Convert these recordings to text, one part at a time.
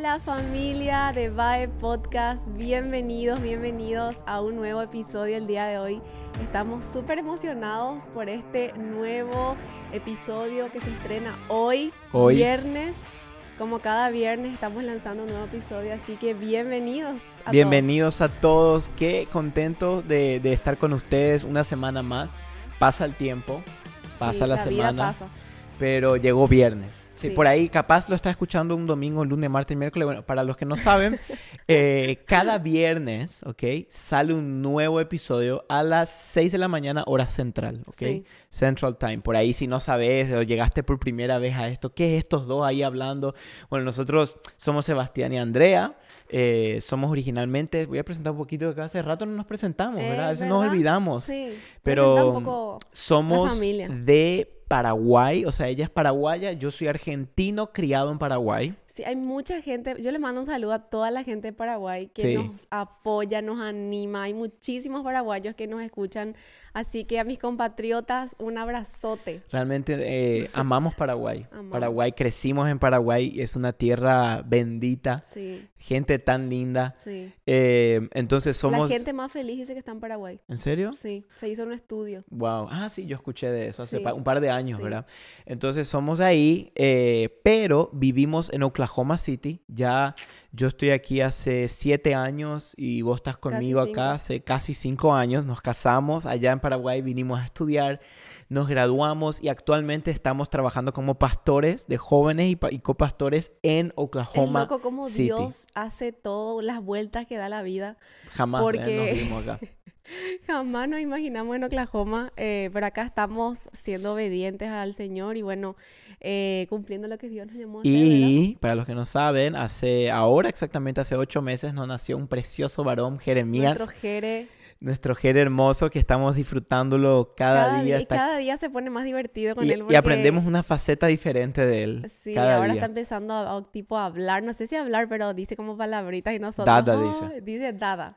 Hola familia de Vibe Podcast, bienvenidos, bienvenidos a un nuevo episodio el día de hoy. Estamos súper emocionados por este nuevo episodio que se estrena hoy, Hoy. viernes. Como cada viernes estamos lanzando un nuevo episodio, así que bienvenidos. A Bienvenidos a todos, qué contento de, de estar con ustedes una semana más. Pasa el tiempo, todos. pasa Sí, la, semana, pasa. pero llegó viernes. Sí, Sí. por ahí capaz lo está escuchando un domingo, lunes, martes, miércoles. Bueno, para los que no saben, eh, cada viernes, ¿ok? Sale un nuevo episodio a las 6 de la mañana, hora central, ¿ok? Sí. Central Time. Por ahí, si no sabes o llegaste por primera vez a esto, ¿qué es estos dos ahí hablando? Bueno, nosotros somos Sebastián y Andrea. eh, somos originalmente, voy a presentar un poquito que hace rato no nos presentamos, ¿verdad? A veces nos olvidamos. Sí, Pero un poco Somos familia. de Paraguay, o sea, ella es paraguaya, yo soy argentino criado en Paraguay. Sí, hay mucha gente, yo le mando un saludo a toda la gente de Paraguay que Sí. nos apoya, nos anima, hay muchísimos paraguayos que nos escuchan, así que a mis compatriotas un abrazote. Realmente eh, amamos Paraguay. Amamos. Paraguay, crecimos en Paraguay, es una tierra bendita, Sí, gente tan linda. sí. Eh, entonces somos... La gente más feliz dice que está en Paraguay. ¿En serio? Sí, se hizo un estudio. Wow. Ah, sí, yo escuché de eso hace Sí, pa- un par de años. ¿verdad? Entonces somos ahí, eh, pero vivimos en Oklahoma City. Ya yo estoy aquí hace siete años y vos estás conmigo acá hace casi cinco años. Nos casamos allá en Paraguay, vinimos a estudiar, nos graduamos y actualmente estamos trabajando como pastores de jóvenes y, y copastores en Es Oklahoma loco como City. Dios hace todas las vueltas que da la vida. Jamás eh, nos vimos acá. Jamás nos imaginamos en Oklahoma, eh, pero acá estamos siendo obedientes al Señor y bueno, eh, cumpliendo lo que Dios nos llamó a hacer, ¿verdad? Y para los que no saben, hace ahora exactamente hace ocho meses nos nació un precioso varón, Jeremías, Nuestro Jere nuestro Jere hermoso que estamos disfrutándolo cada, cada, día. y está- cada día se pone más divertido con y, él y porque aprendemos una faceta diferente de él sí, cada ahora día. está empezando a, a, tipo a hablar, no sé si hablar, pero dice como palabritas y nosotros Dada, "Ah", dice. dice dada.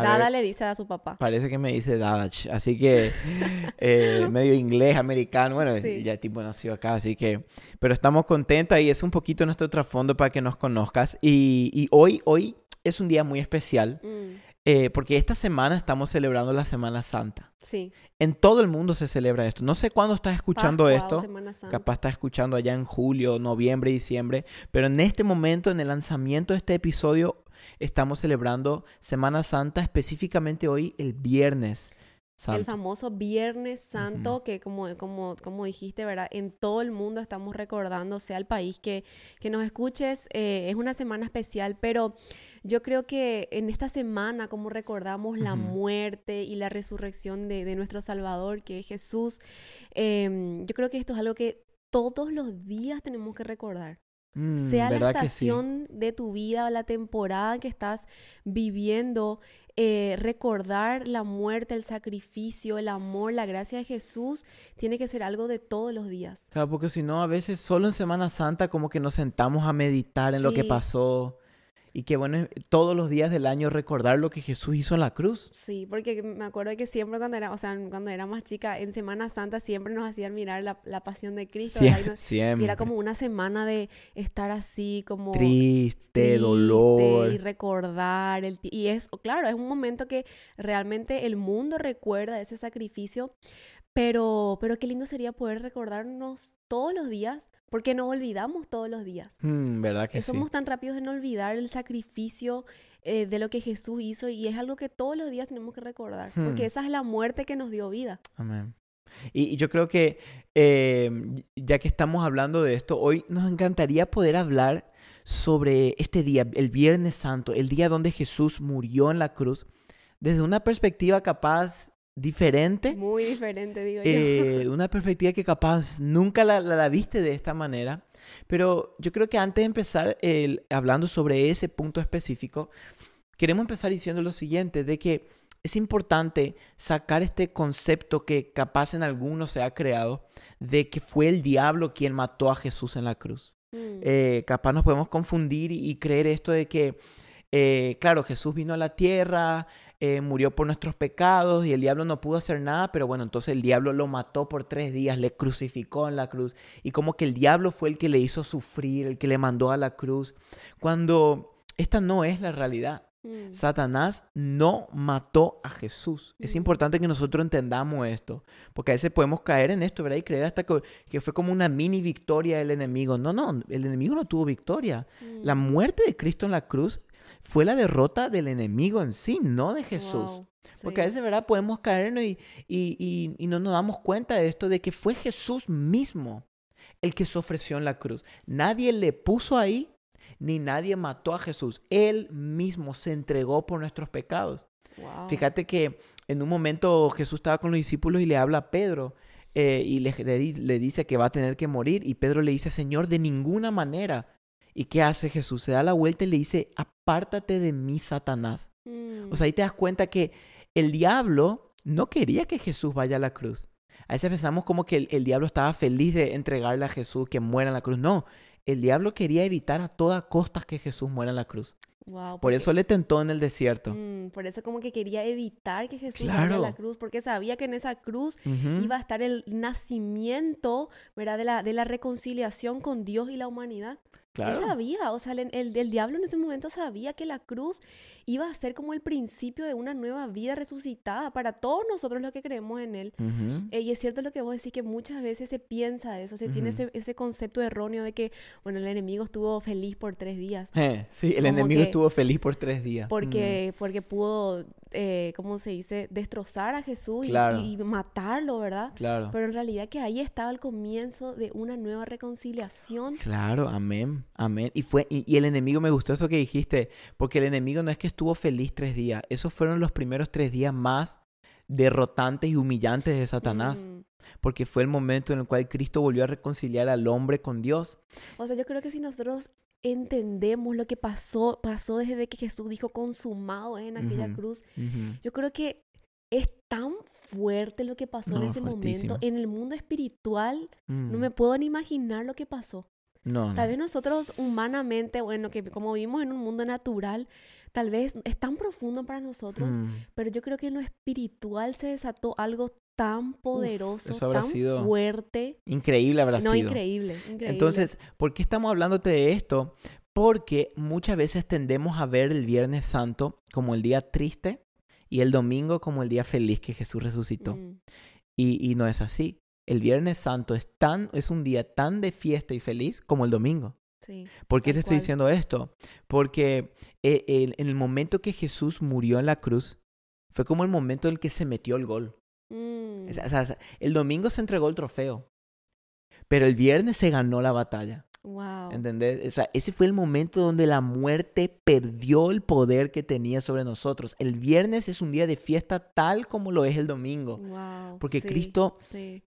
A Dada ver. le dice a su papá. Parece que me dice Dadach, así que eh, medio inglés, americano, bueno, Sí. ya tipo nació acá, así que, pero estamos contentos y es un poquito nuestro trasfondo para que nos conozcas y, y hoy, hoy es un día muy especial Mm, eh, porque esta semana estamos celebrando la Semana Santa. sí. En todo el mundo se celebra esto. No sé cuándo estás escuchando Pascua esto. Semana Santa. Capaz estás escuchando allá en julio, noviembre, diciembre. Pero en este momento, en el lanzamiento de este episodio, estamos celebrando Semana Santa, específicamente hoy, el Viernes El famoso Viernes Santo, que como, como, como dijiste, ¿verdad? En todo el mundo estamos recordando, sea el país que, que nos escuches, eh, es una semana especial, pero yo creo que en esta semana, como recordamos la muerte y la resurrección de, de nuestro Salvador, que es Jesús, em, yo creo que esto es algo que todos los días tenemos que recordar Mm, sea la estación de tu vida o la temporada que estás viviendo, eh, recordar la muerte, el sacrificio, el amor, la gracia de Jesús, tiene que ser algo de todos los días. Claro, porque si no, a veces solo en Semana Santa como que nos sentamos a meditar en lo que pasó. Y que bueno, todos los días del año recordar lo que Jesús hizo en la cruz. Sí, porque me acuerdo que siempre cuando era, o sea, cuando era más chica, en Semana Santa siempre nos hacían mirar la, la pasión de Cristo, Sie- nos- siempre. y era como una semana de estar así como Triste, triste dolor. y recordar el y es claro es un momento que realmente el mundo recuerda ese sacrificio pero pero qué lindo sería poder recordarnos todos los días porque no olvidamos todos los días Mm, ¿Verdad que sí? somos tan rápidos en olvidar el sacrificio eh, de lo que Jesús hizo y es algo que todos los días tenemos que recordar porque Hmm. esa es la muerte que nos dio vida Amén. Y, y yo creo que eh, ya que estamos hablando de esto, hoy nos encantaría poder hablar sobre este día, el Viernes Santo, el día donde Jesús murió en la cruz, desde una perspectiva capaz diferente, muy diferente digo yo eh, una perspectiva que capaz nunca la, la- la viste de esta manera. Pero yo creo que antes de empezar el- hablando sobre ese punto específico, queremos empezar diciendo lo siguiente, de que es importante sacar este concepto que capaz en algunos se ha creado, de que fue el diablo quien mató a Jesús en la cruz. Mm. Eh, capaz nos podemos confundir y, y creer esto de que eh, claro, Jesús vino a la tierra, eh, murió por nuestros pecados y el diablo no pudo hacer nada, pero bueno, entonces el diablo lo mató por tres días, le crucificó en la cruz y como que el diablo fue el que le hizo sufrir, el que le mandó a la cruz, cuando esta no es la realidad. Mm. Satanás no mató a Jesús. Es mm. importante que nosotros entendamos esto, porque a veces podemos caer en esto, ¿verdad? Y creer hasta que, fue como una mini victoria del enemigo. No, no, el enemigo no tuvo victoria. La mm. muerte de Cristo en la cruz fue la derrota del enemigo en sí, no de Jesús. Porque a veces, ¿verdad? Podemos caernos y, y, y, no nos damos cuenta de esto, de que fue Jesús mismo el que se ofreció en la cruz. Nadie le puso ahí, ni nadie mató a Jesús. Él mismo se entregó por nuestros pecados. Fíjate que en un momento Jesús estaba con los discípulos y le habla a Pedro eh, y le, le, dice que va a tener que morir. Y Pedro le dice, Señor, de ninguna manera. ¿Y qué hace Jesús? Se da la vuelta y le dice, apártate de mí, Satanás. O sea, ahí te das cuenta que el diablo no quería que Jesús vaya a la cruz. A veces pensamos como que el, diablo estaba feliz de entregarle a Jesús que muera en la cruz. No, el diablo quería evitar a toda costa que Jesús muera en la cruz. por eso le tentó en el desierto. Mm, por eso como que quería evitar que Jesús muera en la cruz, porque sabía que en esa cruz iba a estar el nacimiento, ¿verdad? De la, de la reconciliación con Dios y la humanidad. Él sabía, o sea, el, el, diablo en ese momento sabía que la cruz iba a ser como el principio de una nueva vida resucitada para todos nosotros los que creemos en él. Eh, y es cierto lo que vos decís, que muchas veces se piensa eso, se tiene ese, ese, concepto erróneo de que, bueno, el enemigo estuvo feliz por tres días. Eh, sí, el enemigo estuvo feliz por tres días. Porque, porque pudo, eh, ¿cómo se dice?, destrozar a Jesús y, matarlo, ¿verdad? Claro. Pero en realidad que ahí estaba el comienzo de una nueva reconciliación. Claro, amén. Amén. Y, fue, y, el enemigo, me gustó eso que dijiste, porque el enemigo no es que estuvo feliz tres días, esos fueron los primeros tres días más derrotantes y humillantes de Satanás. Mm. Porque fue el momento en el cual Cristo volvió a reconciliar al hombre con Dios. O sea, yo creo que si nosotros entendemos lo que pasó, pasó desde que Jesús dijo consumado en aquella cruz, yo creo que es tan fuerte lo que pasó en ese momento. En el mundo espiritual, no mm. me puedo ni imaginar lo que pasó. Tal vez nosotros humanamente, bueno, que como vivimos en un mundo natural, tal vez es tan profundo para nosotros, mm. pero yo creo que en lo espiritual se desató algo tan poderoso, tan fuerte. Increíble habrá no, increíble, increíble. Entonces, ¿por qué estamos hablándote de esto? Porque muchas veces tendemos a ver el Viernes Santo como el día triste y el domingo como el día feliz que Jesús resucitó. Mm. Y, y no es así el Viernes Santo es, tan, es un día tan de fiesta y feliz como el domingo. Sí, ¿Por qué te estoy diciendo esto? Porque eh, en el momento que Jesús murió en la cruz, fue como el momento en el que se metió el gol. Mm. el domingo se entregó el trofeo, pero el viernes se ganó la batalla. Wow. ¿Entendés? O sea, ese fue el momento donde la muerte perdió el poder que tenía sobre nosotros. El viernes es un día de fiesta tal como lo es el domingo. Wow. Porque Cristo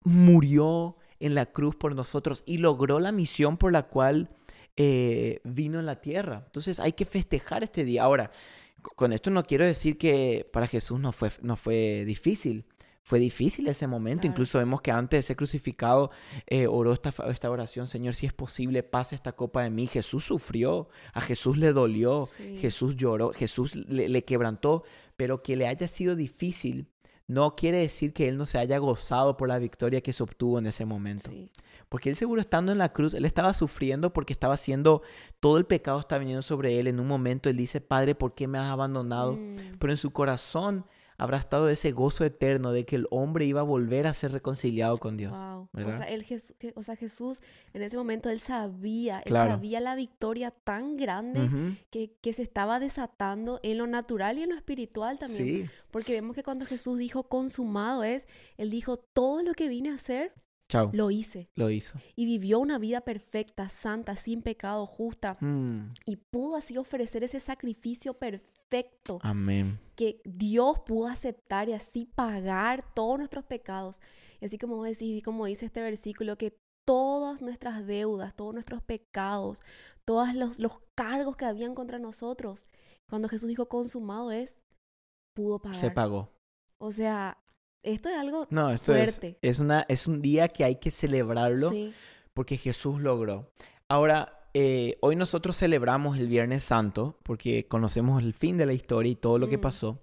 murió en la cruz por nosotros y logró la misión por la cual eh, vino en la tierra. Entonces hay que festejar este día. Ahora, con esto no quiero decir que para Jesús no fue, no fue difícil fue difícil ese momento. Incluso vemos que antes de ser crucificado eh, oró esta, esta, oración, Señor, si es posible, pase esta copa de mí. Jesús sufrió, a Jesús le dolió, Jesús lloró, Jesús le, quebrantó, pero que le haya sido difícil no quiere decir que él no se haya gozado por la victoria que se obtuvo en ese momento. Porque él seguro estando en la cruz, él estaba sufriendo porque estaba haciendo, todo el pecado está viniendo sobre él. En un momento él dice, Padre, ¿por qué me has abandonado? Mm. Pero en su corazón habrá estado ese gozo eterno de que el hombre iba a volver a ser reconciliado con Dios. O, sea, Jesús, en ese momento él sabía, él sabía la victoria tan grande que, que, se estaba desatando en lo natural y en lo espiritual también. Porque vemos que cuando Jesús dijo consumado es, él dijo todo lo que vine a hacer. Chao. Lo hice. Lo hizo. Y vivió una vida perfecta, santa, sin pecado, justa. Mm. Y pudo así ofrecer ese sacrificio perfecto. Amén que Dios pudo aceptar y así pagar todos nuestros pecados. Y así como decís, como dice este versículo, que todas nuestras deudas, todos nuestros pecados, todos los, los cargos que habían contra nosotros, cuando Jesús dijo consumado es, pudo pagar. Se pagó. O sea, esto es algo no, esto fuerte. Es, es, una, es un día que hay que celebrarlo porque Jesús logró. Ahora, eh, hoy nosotros celebramos el Viernes Santo porque conocemos el fin de la historia y todo lo que Mm. pasó.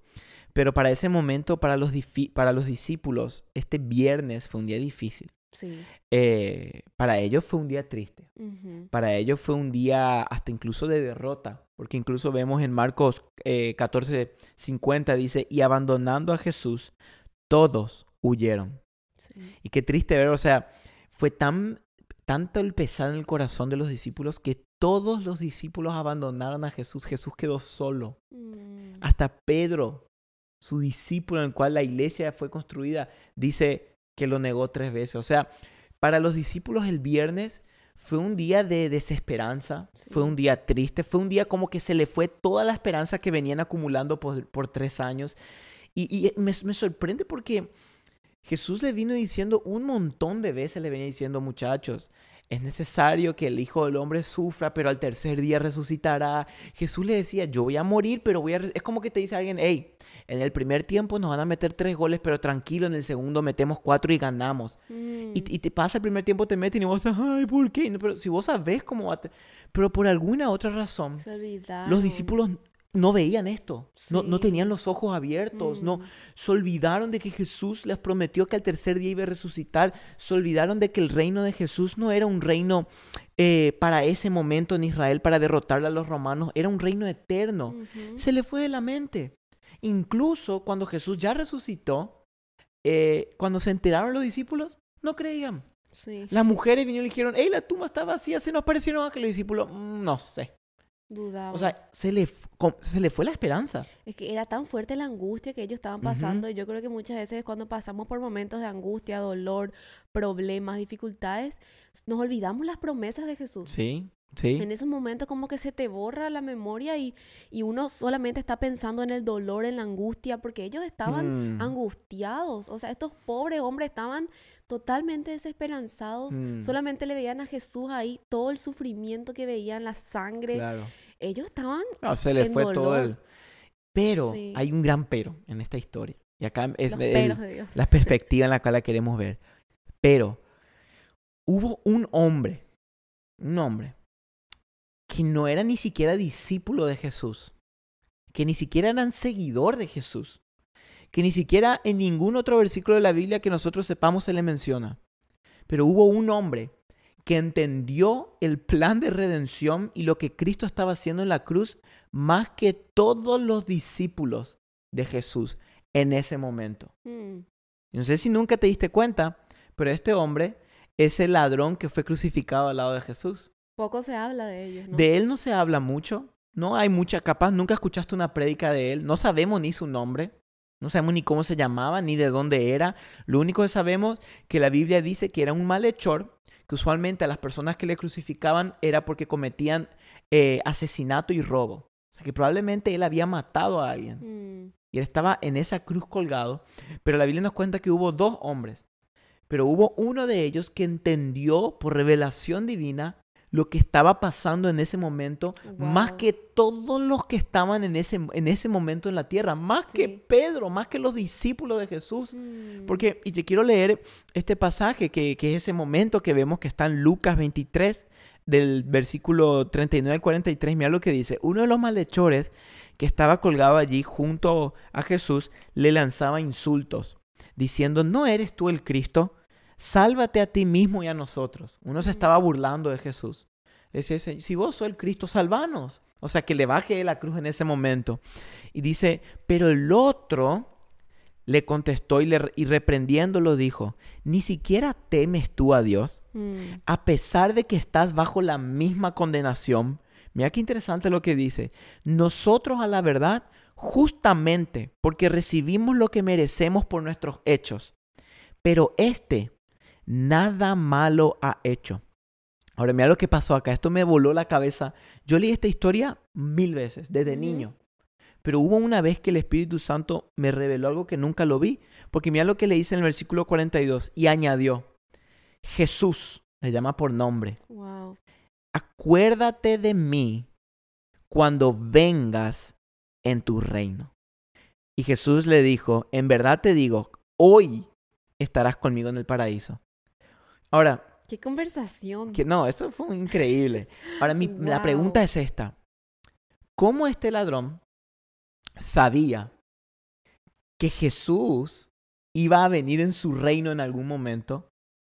Pero para ese momento, para los, para los discípulos, este viernes fue un día difícil. Sí. Eh, para ellos fue un día triste. Ujú. Para ellos fue un día hasta incluso de derrota. Porque incluso vemos en Marcos eh, 14, 50, dice, y abandonando a Jesús, todos huyeron. Sí. Y qué triste ver, o sea, fue tan tanto el pesar en el corazón de los discípulos que todos los discípulos abandonaron a Jesús. Jesús quedó solo. Mm. Hasta Pedro, su discípulo en el cual la iglesia fue construida, dice que lo negó tres veces. O sea, para los discípulos el viernes fue un día de desesperanza, Sí. fue un día triste, fue un día como que se le fue toda la esperanza que venían acumulando por, por tres años. Y, y me, me sorprende porque Jesús le vino diciendo un montón de veces, le venía diciendo, muchachos, es necesario que el Hijo del Hombre sufra, pero al tercer día resucitará. Jesús le decía, yo voy a morir, pero voy a... res-". Es como que te dice alguien, hey, en el primer tiempo nos van a meter tres goles, pero tranquilo, en el segundo metemos cuatro y ganamos. Mm. Y, y te pasa el primer tiempo, te meten y vos, ay, ¿por qué? No, pero si vos sabés cómo va a... Pero por alguna otra razón, los discípulos no veían esto, no, tenían los ojos abiertos, no, Mm. se olvidaron de que Jesús les prometió que al tercer día iba a resucitar, se olvidaron de que el reino de Jesús no era un reino eh, para ese momento en Israel para derrotarle a los romanos, era un reino eterno. Se le fue de la mente. Incluso cuando Jesús ya resucitó, eh, cuando se enteraron los discípulos, no creían. Sí. Las mujeres vinieron y dijeron, hey, la tumba está vacía, se nos parecieron que los discípulos, "Mm, no sé. Dudaban. O sea, se le, se le fue la esperanza. Es que era tan fuerte la angustia que ellos estaban pasando. Y yo creo que muchas veces cuando pasamos por momentos de angustia, dolor, problemas, dificultades, nos olvidamos las promesas de Jesús. Sí, sí. En esos momentos como que se te borra la memoria y, y uno solamente está pensando en el dolor, en la angustia, porque ellos estaban Mm, angustiados. O sea, estos pobres hombres estaban totalmente desesperanzados. Mm. Solamente le veían a Jesús ahí, todo el sufrimiento que veían, la sangre. claro. Ellos estaban No, se le en fue todo el... Pero Sí. hay un gran pero en esta historia. Y acá es el- la perspectiva en la cual la queremos ver. Pero hubo un hombre, un hombre, que no era ni siquiera discípulo de Jesús, que ni siquiera eran seguidor de Jesús, que ni siquiera en ningún otro versículo de la Biblia que nosotros sepamos se le menciona. Pero hubo un hombre que entendió el plan de redención y lo que Cristo estaba haciendo en la cruz más que todos los discípulos de Jesús en ese momento. Mm, No sé si nunca te diste cuenta, pero este hombre es el ladrón que fue crucificado al lado de Jesús. Poco se habla de ellos, ¿no? De él no se habla mucho, no hay mucha, capaz nunca escuchaste una prédica de él, no sabemos ni su nombre, no sabemos ni cómo se llamaba, ni de dónde era. Lo único que sabemos que la Biblia dice que era un malhechor, que usualmente a las personas que le crucificaban era porque cometían eh, asesinato y robo. O sea que probablemente él había matado a alguien. Mm, Y él estaba en esa cruz colgado. Pero la Biblia nos cuenta que hubo dos hombres. Pero hubo uno de ellos que entendió por revelación divina lo que estaba pasando en ese momento, más que todos los que estaban en ese, en ese momento en la tierra, más que. Pedro, más que los discípulos de Jesús. mm, Porque, y te quiero leer este pasaje, que, que es ese momento que vemos que está en Lucas 23, del versículo 39 al 43. Mira lo que dice. Uno de los malhechores que estaba colgado allí junto a Jesús le lanzaba insultos, diciendo, ¿no eres tú el Cristo? Sálvate a ti mismo y a nosotros. Uno se estaba burlando de Jesús. Le decía, "Se- si vos sos el Cristo, salvanos. O sea, que le baje la cruz en ese momento. Y dice, pero el otro le contestó y, le, y reprendiéndolo dijo, ¿ni siquiera temes tú a Dios? mm, A pesar de que estás bajo la misma condenación. Mira qué interesante lo que dice. Nosotros a la verdad, justamente porque recibimos lo que merecemos por nuestros hechos. Pero este nada malo ha hecho. Ahora mira lo que pasó acá. Esto me voló la cabeza. Yo leí esta historia mil veces, desde niño. Pero hubo una vez que el Espíritu Santo me reveló algo que nunca lo vi. Porque mira lo que le dice en el versículo 42. Y añadió, Jesús, le llama por nombre, wow. acuérdate de mí cuando vengas en tu reino. Y Jesús le dijo, en verdad te digo, hoy estarás conmigo en el paraíso. Ahora, Qué conversación. Que, no, eso fue increíble. Ahora, mi, la pregunta es esta. ¿Cómo este ladrón sabía que Jesús iba a venir en su reino en algún momento?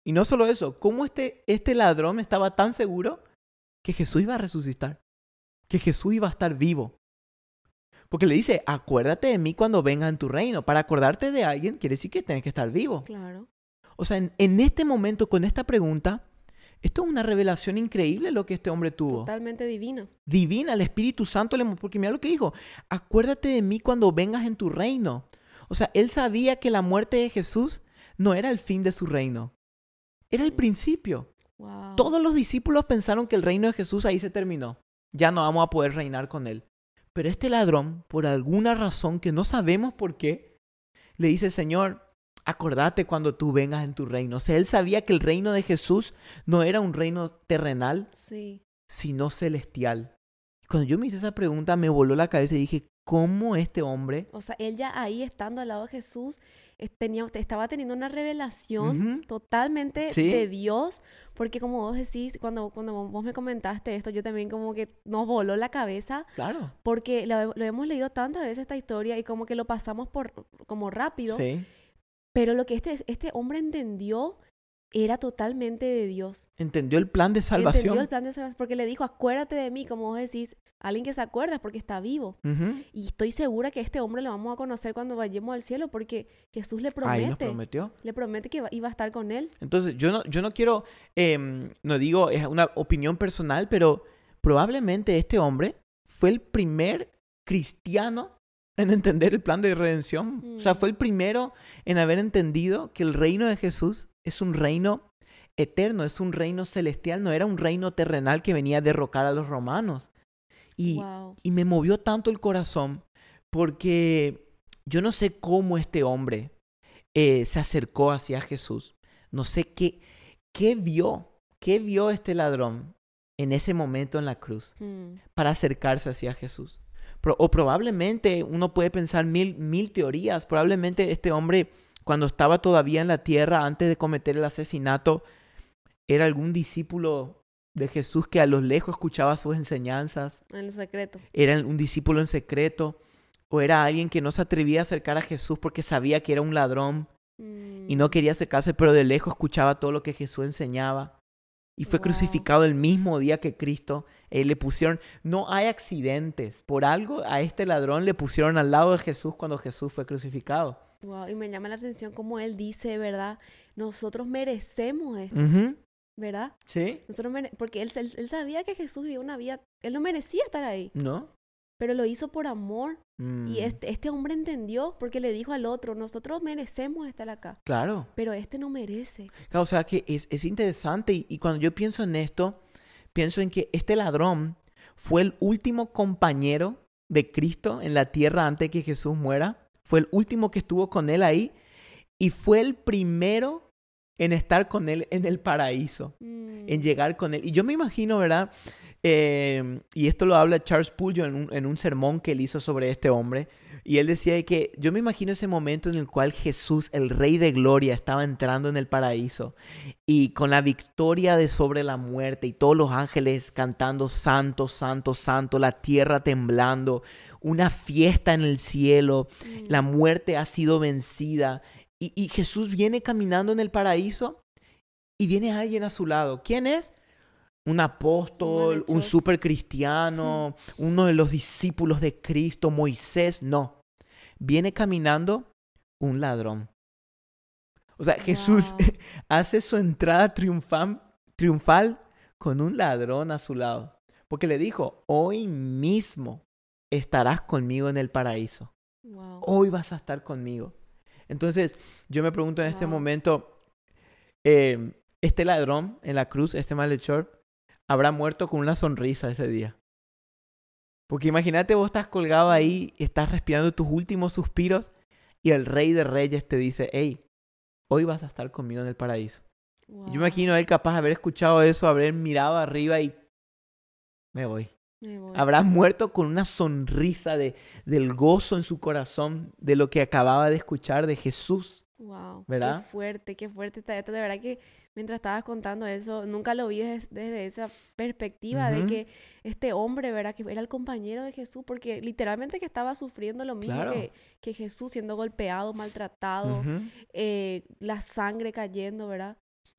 Y no solo eso, ¿cómo este, este ladrón estaba tan seguro que Jesús iba a resucitar? Que Jesús iba a estar vivo. Porque le dice, acuérdate de mí cuando venga en tu reino. Para acordarte de alguien quiere decir que tienes que estar vivo. Claro. O sea, en, este momento, con esta pregunta, esto es una revelación increíble lo que este hombre tuvo. Totalmente divina. Divina, el Espíritu Santo, le, porque mira lo que dijo, acuérdate de mí cuando vengas en tu reino. O sea, él sabía que la muerte de Jesús no era el fin de su reino, era el principio. Todos los discípulos pensaron que el reino de Jesús ahí se terminó. Ya no vamos a poder reinar con él. Pero este ladrón, por alguna razón que no sabemos por qué, le dice, Señor, acordate cuando tú vengas en tu reino. O sea, él sabía que el reino de Jesús no era un reino terrenal, sino celestial. Cuando yo me hice esa pregunta, me voló la cabeza y dije, ¿cómo este hombre? O sea, él ya ahí estando al lado de Jesús, tenía, estaba teniendo una revelación totalmente de Dios, porque como vos decís, cuando, cuando vos me comentaste esto, yo también como que nos voló la cabeza. Claro. Porque lo, lo hemos leído tantas veces esta historia y como que lo pasamos por como rápido. Sí. Pero lo que este, este hombre entendió era totalmente de Dios. Entendió el plan de salvación. Entendió el plan de salvación porque le dijo, acuérdate de mí, como vos decís, alguien que se acuerda porque está vivo. Y estoy segura que este hombre lo vamos a conocer cuando vayamos al cielo porque Jesús le promete. prometió. Le promete que iba a estar con él. Entonces, yo no, yo no quiero, em, no digo, es una opinión personal, pero probablemente este hombre fue el primer cristiano en entender el plan de redención. O sea, fue el mm. primero en haber entendido que el reino de Jesús es un reino eterno, es un reino celestial, no era un reino terrenal que venía a derrocar a los romanos. Y, y me movió tanto el corazón porque yo no sé cómo este hombre eh, se acercó hacia Jesús. No sé qué, qué vio, qué vio este ladrón en ese momento en la cruz mm. para acercarse hacia Jesús o probablemente uno puede pensar mil, mil teorías. Probablemente este hombre, cuando estaba todavía en la tierra, antes de cometer el asesinato, era algún discípulo de Jesús que a lo lejos escuchaba sus enseñanzas. En secreto. Era un discípulo en secreto. O era alguien que no se atrevía a acercar a Jesús porque sabía que era un ladrón y no mm. quería acercarse, pero de lejos escuchaba todo lo que Jesús enseñaba y fue crucificado el mismo día que Cristo. Eh, le pusieron, no hay accidentes. Por algo a este ladrón le pusieron al lado de Jesús cuando Jesús fue crucificado. Wow, y me llama la atención como él dice, ¿verdad? Nosotros merecemos esto. ¿Verdad? Sí. Nosotros porque él, él, sabía que Jesús vivía una vida, él no merecía estar ahí. No pero lo hizo por amor. Y mm. este, este hombre entendió porque le dijo al otro, nosotros merecemos estar acá. Claro. Pero este no merece. Claro, o sea que es, es interesante y, cuando yo pienso en esto, pienso en que este ladrón fue el último compañero de Cristo en la tierra antes que Jesús muera. Fue el último que estuvo con él ahí y fue el primero en estar con él en el paraíso, en mm. llegar con él. Y yo me imagino, ¿verdad? Eh, y esto lo habla Charles Pullo en un, en un, sermón que él hizo sobre este hombre. Y él decía que yo me imagino ese momento en el cual Jesús, el Rey de Gloria, estaba entrando en el paraíso y con la victoria de sobre la muerte y todos los ángeles cantando Santo, Santo, Santo, la tierra temblando, una fiesta en el cielo, mm. la muerte ha sido vencida y, y Jesús viene caminando en el paraíso y viene alguien a su lado. ¿Quién es? un apóstol, un super cristiano, uno de los discípulos de Cristo, Moisés, no. Viene caminando un ladrón. O sea, Jesús hace su entrada triunfal, triunfal con un ladrón a su lado. Porque le dijo, hoy mismo estarás conmigo en el paraíso. Hoy vas a estar conmigo. Entonces, yo me pregunto en este momento, eh, este ladrón en la cruz, este malhechor, habrá muerto con una sonrisa ese día. Porque imagínate vos estás colgado ahí, estás respirando tus últimos suspiros y el rey de reyes te dice, hey, hoy vas a estar conmigo en el paraíso. yo imagino a él capaz de haber escuchado eso, haber mirado arriba y me voy. Habrá muerto con una sonrisa de, del gozo en su corazón de lo que acababa de escuchar de Jesús Wow, ¿Verdad? qué fuerte, qué fuerte está esto. De verdad que mientras estabas contando eso, nunca lo vi des- desde, esa perspectiva de Ujú. que este hombre, ¿verdad? Que era el compañero de Jesús, porque literalmente que estaba sufriendo lo mismo Claro. que, que Jesús, siendo golpeado, maltratado, Ujú. eh, la sangre cayendo, ¿verdad?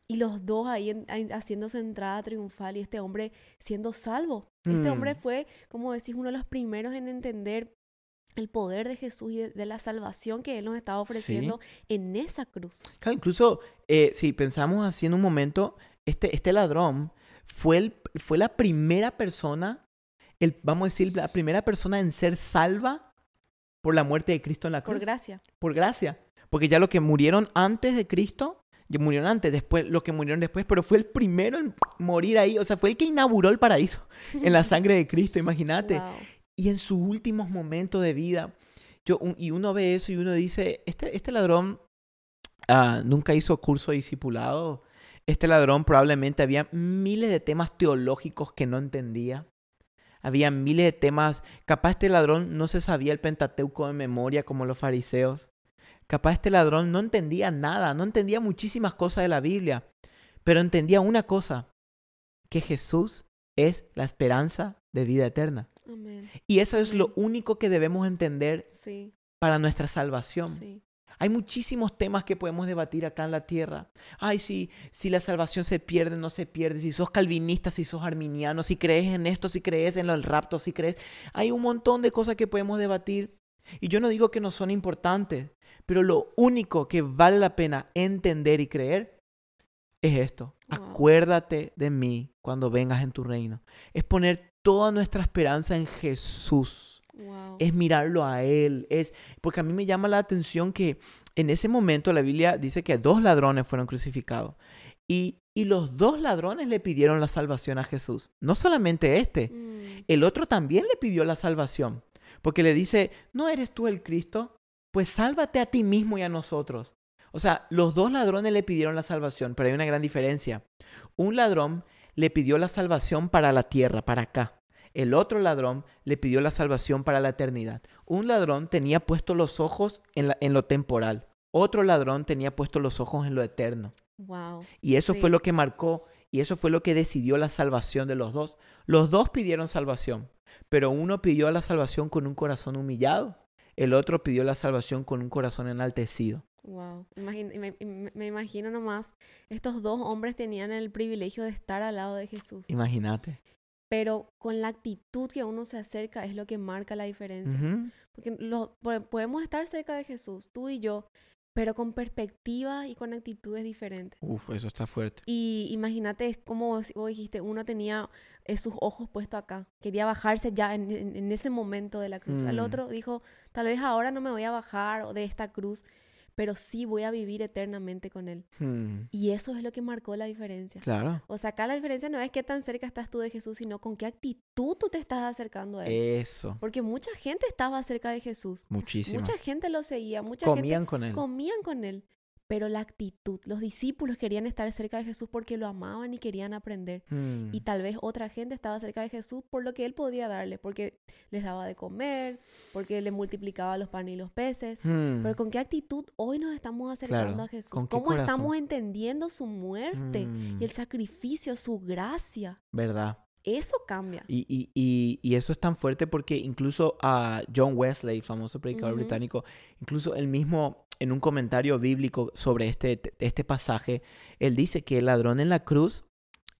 Y los dos ahí en- ahí haciendo su entrada triunfal y este hombre siendo salvo. Este hombre Mm. fue, como decís, uno de los primeros en entender el poder de Jesús y de, de la salvación que Él nos estaba ofreciendo en esa cruz. Claro, incluso eh, si pensamos así en un momento, este, este ladrón fue, el, fue la primera persona, el, vamos a decir, la primera persona en ser salva por la muerte de Cristo en la cruz. Por gracia. Por gracia. Porque ya los que murieron antes de Cristo, murieron antes, después, los que murieron después, pero fue el primero en morir ahí. O sea, fue el que inauguró el paraíso en la sangre de Cristo, imagínate. Wow. Y en sus últimos momentos de vida, yo, un- y uno ve eso y uno dice, este, este ladrón ah, nunca hizo curso de discipulado. Este ladrón probablemente había miles de temas teológicos que no entendía. Había miles de temas. Capaz este ladrón no se sabía el Pentateuco de memoria como los fariseos. Capaz este ladrón no entendía nada, no entendía muchísimas cosas de la Biblia. Pero entendía una cosa, que Jesús es la esperanza de vida eterna. Amén. Y eso es lo único que debemos entender Sí, para nuestra salvación. sí. Hay muchísimos temas que podemos debatir acá en la tierra. Ay, si, si la salvación se pierde, no se pierde. Si sos calvinista, si sos arminiano, si crees en esto, si crees en el rapto, si crees. Hay un montón de cosas que podemos debatir. Y yo no digo que no son importantes, pero lo único que vale la pena entender y creer es esto. Wow. Acuérdate de mí cuando vengas en tu reino. Es poner toda nuestra esperanza en Jesús Wow. es mirarlo a él, es porque a mí me llama la atención que en ese momento la Biblia dice que dos ladrones fueron crucificados y, y los dos ladrones le pidieron la salvación a Jesús, no solamente este, Mm, el otro también le pidió la salvación, porque le dice, ¿no eres tú el Cristo? Pues sálvate a ti mismo y a nosotros. O sea, los dos ladrones le pidieron la salvación, pero hay una gran diferencia. Un ladrón le pidió la salvación para la tierra, para acá. El otro ladrón le pidió la salvación para la eternidad. Un ladrón tenía puestos los ojos en, la- en lo temporal. Otro ladrón tenía puestos los ojos en lo eterno. wow. Y eso fue lo que marcó y eso fue lo que decidió la salvación de los dos. Los dos pidieron salvación, pero uno pidió la salvación con un corazón humillado, el otro pidió la salvación con un corazón enaltecido. Wow. Imagin- me, imagino nomás, estos dos hombres tenían el privilegio de estar al lado de Jesús, Imagínate. pero con la actitud que uno se acerca es lo que marca la diferencia. Porque lo- po- podemos estar cerca de Jesús, tú y yo, pero con perspectivas y con actitudes diferentes. Uf, eso está fuerte. Y imagínate, es como vos dijiste, uno tenía eh, sus ojos puestos acá, quería bajarse ya en, en- ese momento de la cruz. Al Mm. otro dijo, tal vez ahora no me voy a bajar de esta cruz, pero sí voy a vivir eternamente con Él. Hmm, Y eso es lo que marcó la diferencia. Claro. O sea, acá la diferencia no es qué tan cerca estás tú de Jesús, sino con qué actitud tú te estás acercando a Él. Eso. Porque mucha gente estaba cerca de Jesús. Muchísimo. Mucha gente lo seguía, mucha Comían con gente él. comían con él. Pero la actitud, los discípulos querían estar cerca de Jesús porque lo amaban y querían aprender. Hmm, Y tal vez otra gente estaba cerca de Jesús por lo que él podía darle, porque les daba de comer, porque le multiplicaba los panes y los peces. hmm, Pero con qué actitud hoy nos estamos acercando Claro, a Jesús? ¿con ¿Cómo corazón? estamos entendiendo su muerte hmm, y el sacrificio, su gracia? ¿Verdad? Eso cambia. Y, y, y, y eso es tan fuerte porque incluso a John Wesley, famoso predicador británico, incluso él mismo en un comentario bíblico sobre este, este pasaje, él dice que el ladrón en la cruz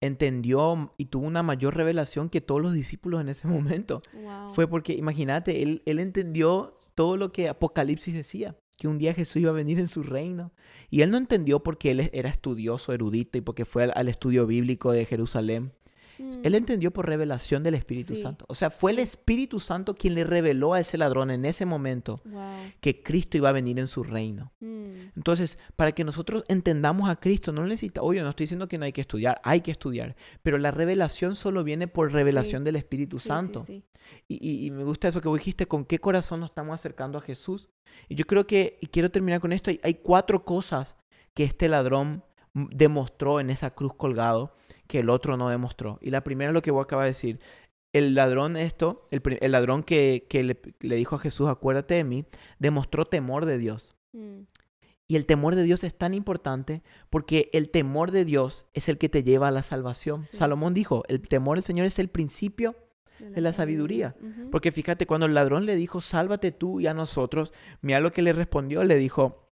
entendió y tuvo una mayor revelación que todos los discípulos en ese momento. Wow. Fue porque, imagínate, él, él entendió todo lo que Apocalipsis decía, que un día Jesús iba a venir en su reino. Y él no entendió porque él era estudioso, erudito y porque fue al, al estudio bíblico de Jerusalén. Mm, Él entendió por revelación del Espíritu Sí, Santo. O sea, fue el. Espíritu Santo quien le reveló a ese ladrón en ese momento wow. que Cristo iba a venir en su reino. Mm, Entonces, para que nosotros entendamos a Cristo, no necesita, oye, no estoy diciendo que no hay que estudiar, hay que estudiar, pero la revelación solo viene por revelación del Espíritu Santo. Y, y- y me gusta eso que vos dijiste, con qué corazón nos estamos acercando a Jesús. Y yo creo que, y quiero terminar con esto, hay, hay cuatro cosas que este ladrón mm, demostró en esa cruz colgado que el otro no demostró. Y la primera es lo que vos acabas de decir. El ladrón esto, el, el ladrón que, que le, le dijo a Jesús, acuérdate de mí, demostró temor de Dios. Mm, Y el temor de Dios es tan importante porque el temor de Dios es el que te lleva a la salvación. Sí. Salomón dijo, el temor del Señor es el principio de la sabiduría. Porque fíjate, cuando el ladrón le dijo, sálvate tú y a nosotros, mira lo que le respondió, le dijo,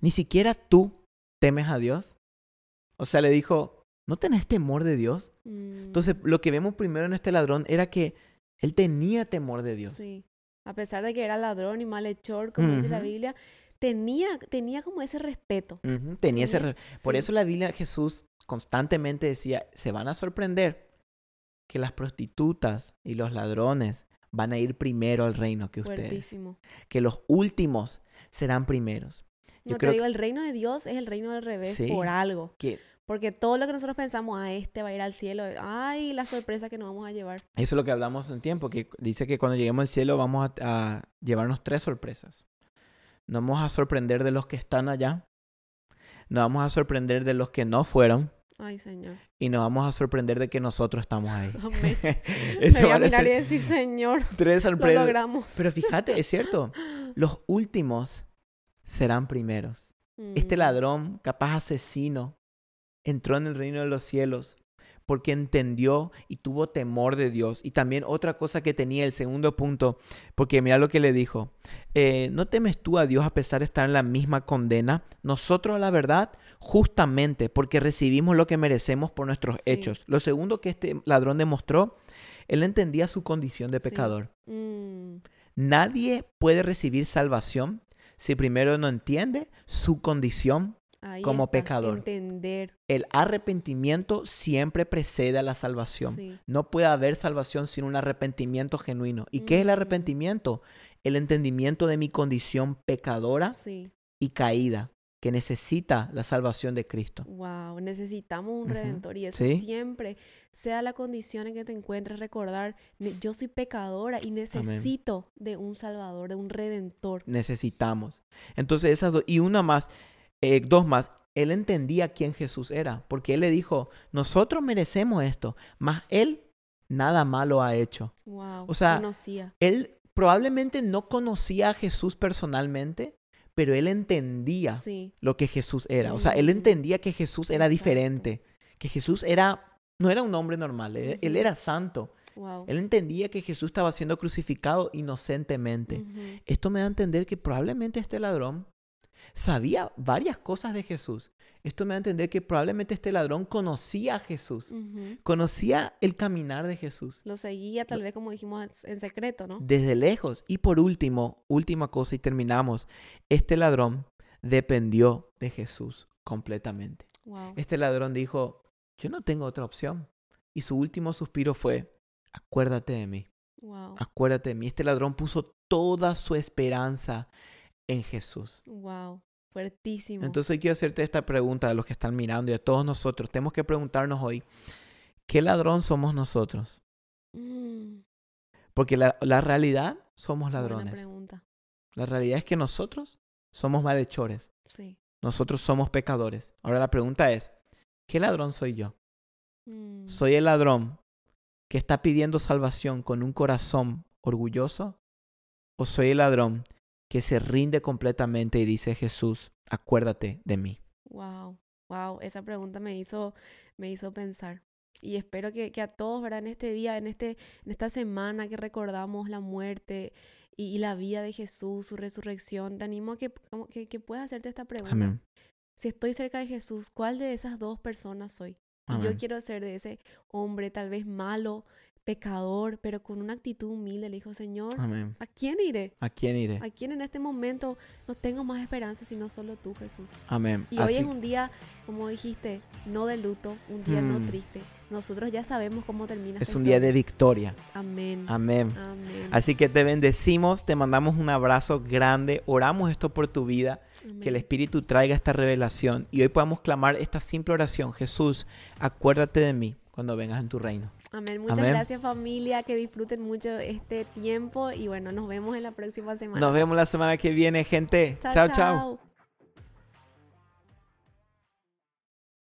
ni siquiera tú temes a Dios. O sea, le dijo, ¿no tenés temor de Dios? Mm, Entonces, lo que vemos primero en este ladrón era que él tenía temor de Dios. Sí. A pesar de que era ladrón y malhechor, como dice la. Biblia, tenía, tenía como ese respeto. Tenía ese... Por eso la Biblia Jesús constantemente decía, se van a sorprender que las prostitutas y los ladrones van a ir primero al reino que ustedes. Fuertísimo. Que los últimos serán primeros. Yo No te creo digo, el reino de Dios es el reino del revés Sí. por algo. que Porque todo lo que nosotros pensamos, a este va a ir al cielo, ay, la sorpresa que nos vamos a llevar. Eso es lo que hablamos un tiempo, que dice que cuando lleguemos al cielo vamos a, a llevarnos tres sorpresas. Nos vamos a sorprender de los que están allá, nos vamos a sorprender de los que no fueron Ay, Señor. y nos vamos a sorprender de que nosotros estamos ahí. Amén. Eso Me voy a mirar y decir, Señor, tres lo sorpresas. logramos. Pero fíjate, es cierto, los últimos serán primeros. Este Mm, ladrón, capaz asesino, entró en el reino de los cielos porque entendió y tuvo temor de Dios. Y también otra cosa que tenía, el segundo punto, porque mira lo que le dijo, eh, ¿no temes tú a Dios a pesar de estar en la misma condena? Nosotros, la verdad, justamente porque recibimos lo que merecemos por nuestros Sí. hechos. Lo segundo que este ladrón demostró, él entendía su condición de Sí. pecador. mm, Nadie puede recibir salvación si primero no entiende su condición ahí Como está, pecador. Entender. El arrepentimiento siempre precede a la salvación. Sí. No puede haber salvación sin un arrepentimiento genuino. ¿Y qué es el arrepentimiento? El entendimiento de mi condición pecadora Sí. y caída, que necesita la salvación de Cristo. Wow, necesitamos un redentor y eso sí. siempre, sea la condición en que te encuentres, recordar, yo soy pecadora y necesito de un salvador, de un redentor. Necesitamos. Entonces esas dos, y una más, eh, dos más. Él entendía quién Jesús era, porque él le dijo, nosotros merecemos esto, mas él nada malo ha hecho. Wow, O sea, conocía. Él probablemente no conocía a Jesús personalmente, pero él entendía Sí, lo que Jesús era. O sea, él Mm. entendía que Jesús era Exacto. diferente, que Jesús era, no era un hombre normal, él, era santo. wow. Él entendía que Jesús estaba siendo crucificado inocentemente. Esto me da a entender que probablemente este ladrón sabía varias cosas de Jesús. Esto me da a entender que probablemente este ladrón conocía a Jesús, conocía el caminar de Jesús. Lo seguía tal vez como dijimos en secreto, ¿no? desde lejos. Y por último, última cosa y terminamos, este ladrón dependió de Jesús completamente. Wow. Este ladrón dijo, yo no tengo otra opción. Y su último suspiro fue, acuérdate de mí, Wow. acuérdate de mí. Este ladrón puso toda su esperanza en Jesús. Wow. Fuertísimo. Entonces quiero hacerte esta pregunta a los que están mirando y a todos nosotros. Tenemos que preguntarnos hoy, ¿qué ladrón somos nosotros? Mm, Porque la, la realidad somos ladrones. pregunta. La realidad es que nosotros somos malhechores. Sí. Nosotros somos pecadores. Ahora la pregunta es, ¿qué ladrón soy yo? Mm, ¿Soy el ladrón que está pidiendo salvación con un corazón orgulloso? ¿O soy el ladrón que se rinde completamente y dice Jesús, acuérdate de mí? Wow, wow, esa pregunta me hizo, me hizo pensar. Y espero que, que a todos, ¿verdad? En este día, en, este, en esta semana que recordamos la muerte y, y la vida de Jesús, su resurrección, te animo a que, que, que puedas hacerte esta pregunta. Amén. Si estoy cerca de Jesús, ¿cuál de esas dos personas soy? Y yo quiero ser de ese hombre tal vez malo, pecador, pero con una actitud humilde. Le dijo, Señor, Amén. ¿a quién iré? ¿A quién iré? ¿A quién en este momento no tengo más esperanza sino solo tú, Jesús? Amén. Y hoy es un día, como dijiste, no de luto, un día no Hmm. triste. Nosotros ya sabemos cómo termina. es un día de victoria. Amén. Amén. Amén. Así que te bendecimos, te mandamos un abrazo grande, oramos esto por tu vida, que el. Espíritu traiga esta revelación y hoy podamos clamar esta simple oración. Jesús, acuérdate de mí cuando vengas en tu reino. Amén. Muchas Amén. gracias familia, que disfruten mucho este tiempo y bueno, nos vemos en la próxima semana. Nos vemos la semana que viene, gente. chao. chao.